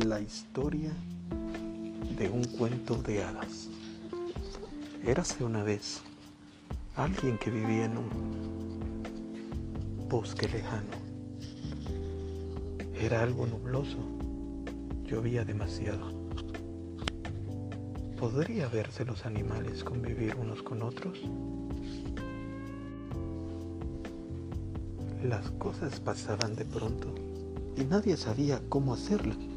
La historia de un cuento de hadas. Érase una vez alguien que vivía en un bosque lejano. Era algo nubloso, llovía demasiado. ¿Podría verse los animales convivir unos con otros? Las cosas pasaban de pronto y nadie sabía cómo hacerlo.